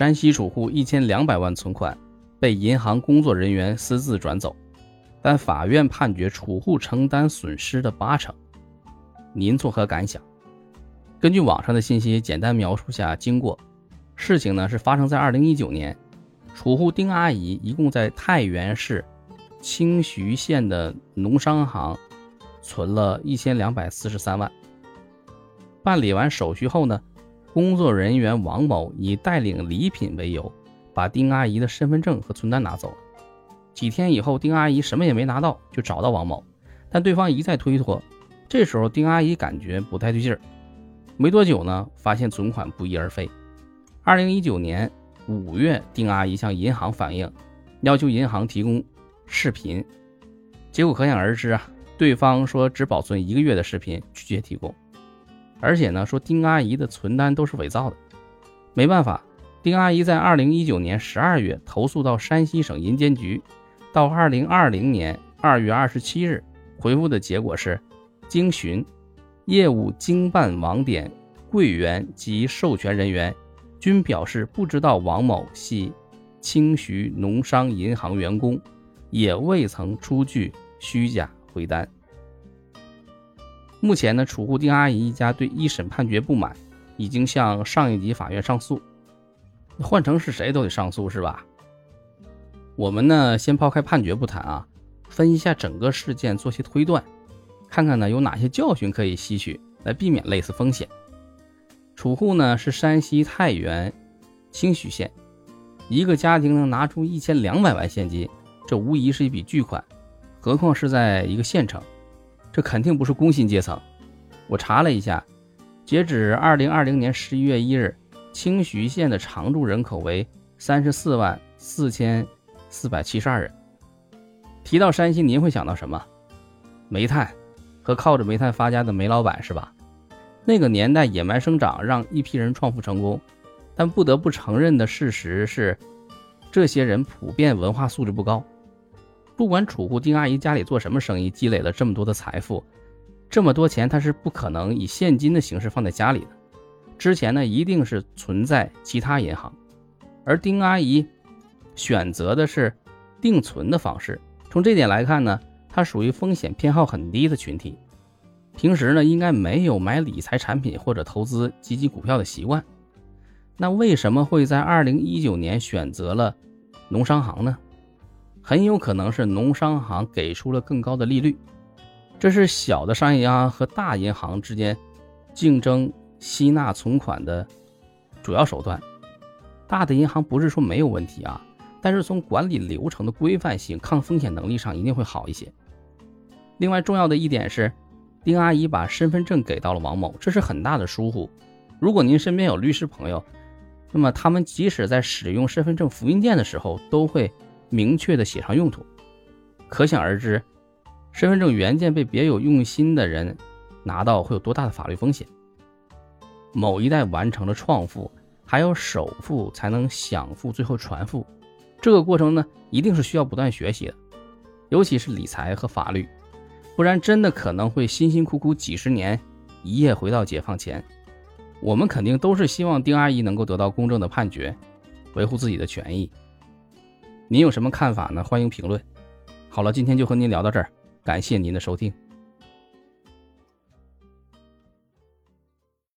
山西储户一千两百万存款被银行工作人员私自转走，但法院判决储户承担损失的八成。您作何感想？根据网上的信息，简单描述下经过。事情呢是发生在二零一九年，储户丁阿姨一共在太原市清徐县的农商行存了一千两百四十三万。办理完手续后呢？工作人员王某以带领礼品为由，把丁阿姨的身份证和存单拿走了。几天以后，丁阿姨什么也没拿到，就找到王某，但对方一再推脱。这时候，丁阿姨感觉不太对劲儿。没多久呢，发现存款不翼而飞。二零一九年五月，丁阿姨向银行反映，要求银行提供视频，结果可想而知啊，对方说只保存一个月的视频，拒绝提供。而且呢，说丁阿姨的存单都是伪造的，没办法，丁阿姨在二零一九年十二月投诉到山西省银监局，到二零二零年二月二十七日回复的结果是，经询，业务经办网点柜员及授权人员均表示不知道王某系清徐农商银行员工，也未曾出具虚假回单。目前呢，储户丁阿姨一家对一审判决不满，已经向上一级法院上诉。换成是谁都得上诉，是吧？我们呢，先抛开判决不谈啊，分析一下整个事件，做些推断，看看呢有哪些教训可以吸取，来避免类似风险。储户呢是山西太原清徐县，一个家庭能拿出一千两百万现金，这无疑是一笔巨款，何况是在一个县城。这肯定不是工薪阶层。我查了一下，截止二零二零年十一月一日，清徐县的常住人口为三十四万四千四百七十二人。提到山西，您会想到什么？煤炭和靠着煤炭发家的煤老板是吧？那个年代野蛮生长，让一批人创富成功。但不得不承认的事实是，这些人普遍文化素质不高。不管储户丁阿姨家里做什么生意，积累了这么多的财富，这么多钱，她是不可能以现金的形式放在家里的。之前呢，一定是存在其他银行，而丁阿姨选择的是定存的方式。从这点来看呢，她属于风险偏好很低的群体，平时呢应该没有买理财产品或者投资基金股票的习惯。那为什么会在二零一九年选择了农商行呢？很有可能是农商行给出了更高的利率，这是小的商业银行和大银行之间竞争吸纳存款的主要手段。大的银行不是说没有问题啊，但是从管理流程的规范性、抗风险能力上一定会好一些。另外重要的一点是，丁阿姨把身份证给到了王某，这是很大的疏忽。如果您身边有律师朋友，那么他们即使在使用身份证复印件的时候都会。明确的写上用途，可想而知，身份证原件被别有用心的人拿到会有多大的法律风险。某一代完成了创富，还有首富才能享富，最后传富，这个过程呢，一定是需要不断学习的，尤其是理财和法律，不然真的可能会辛辛苦苦几十年，一夜回到解放前。我们肯定都是希望丁阿姨能够得到公正的判决，维护自己的权益。您有什么看法呢？欢迎评论。好了，今天就和您聊到这儿，感谢您的收听。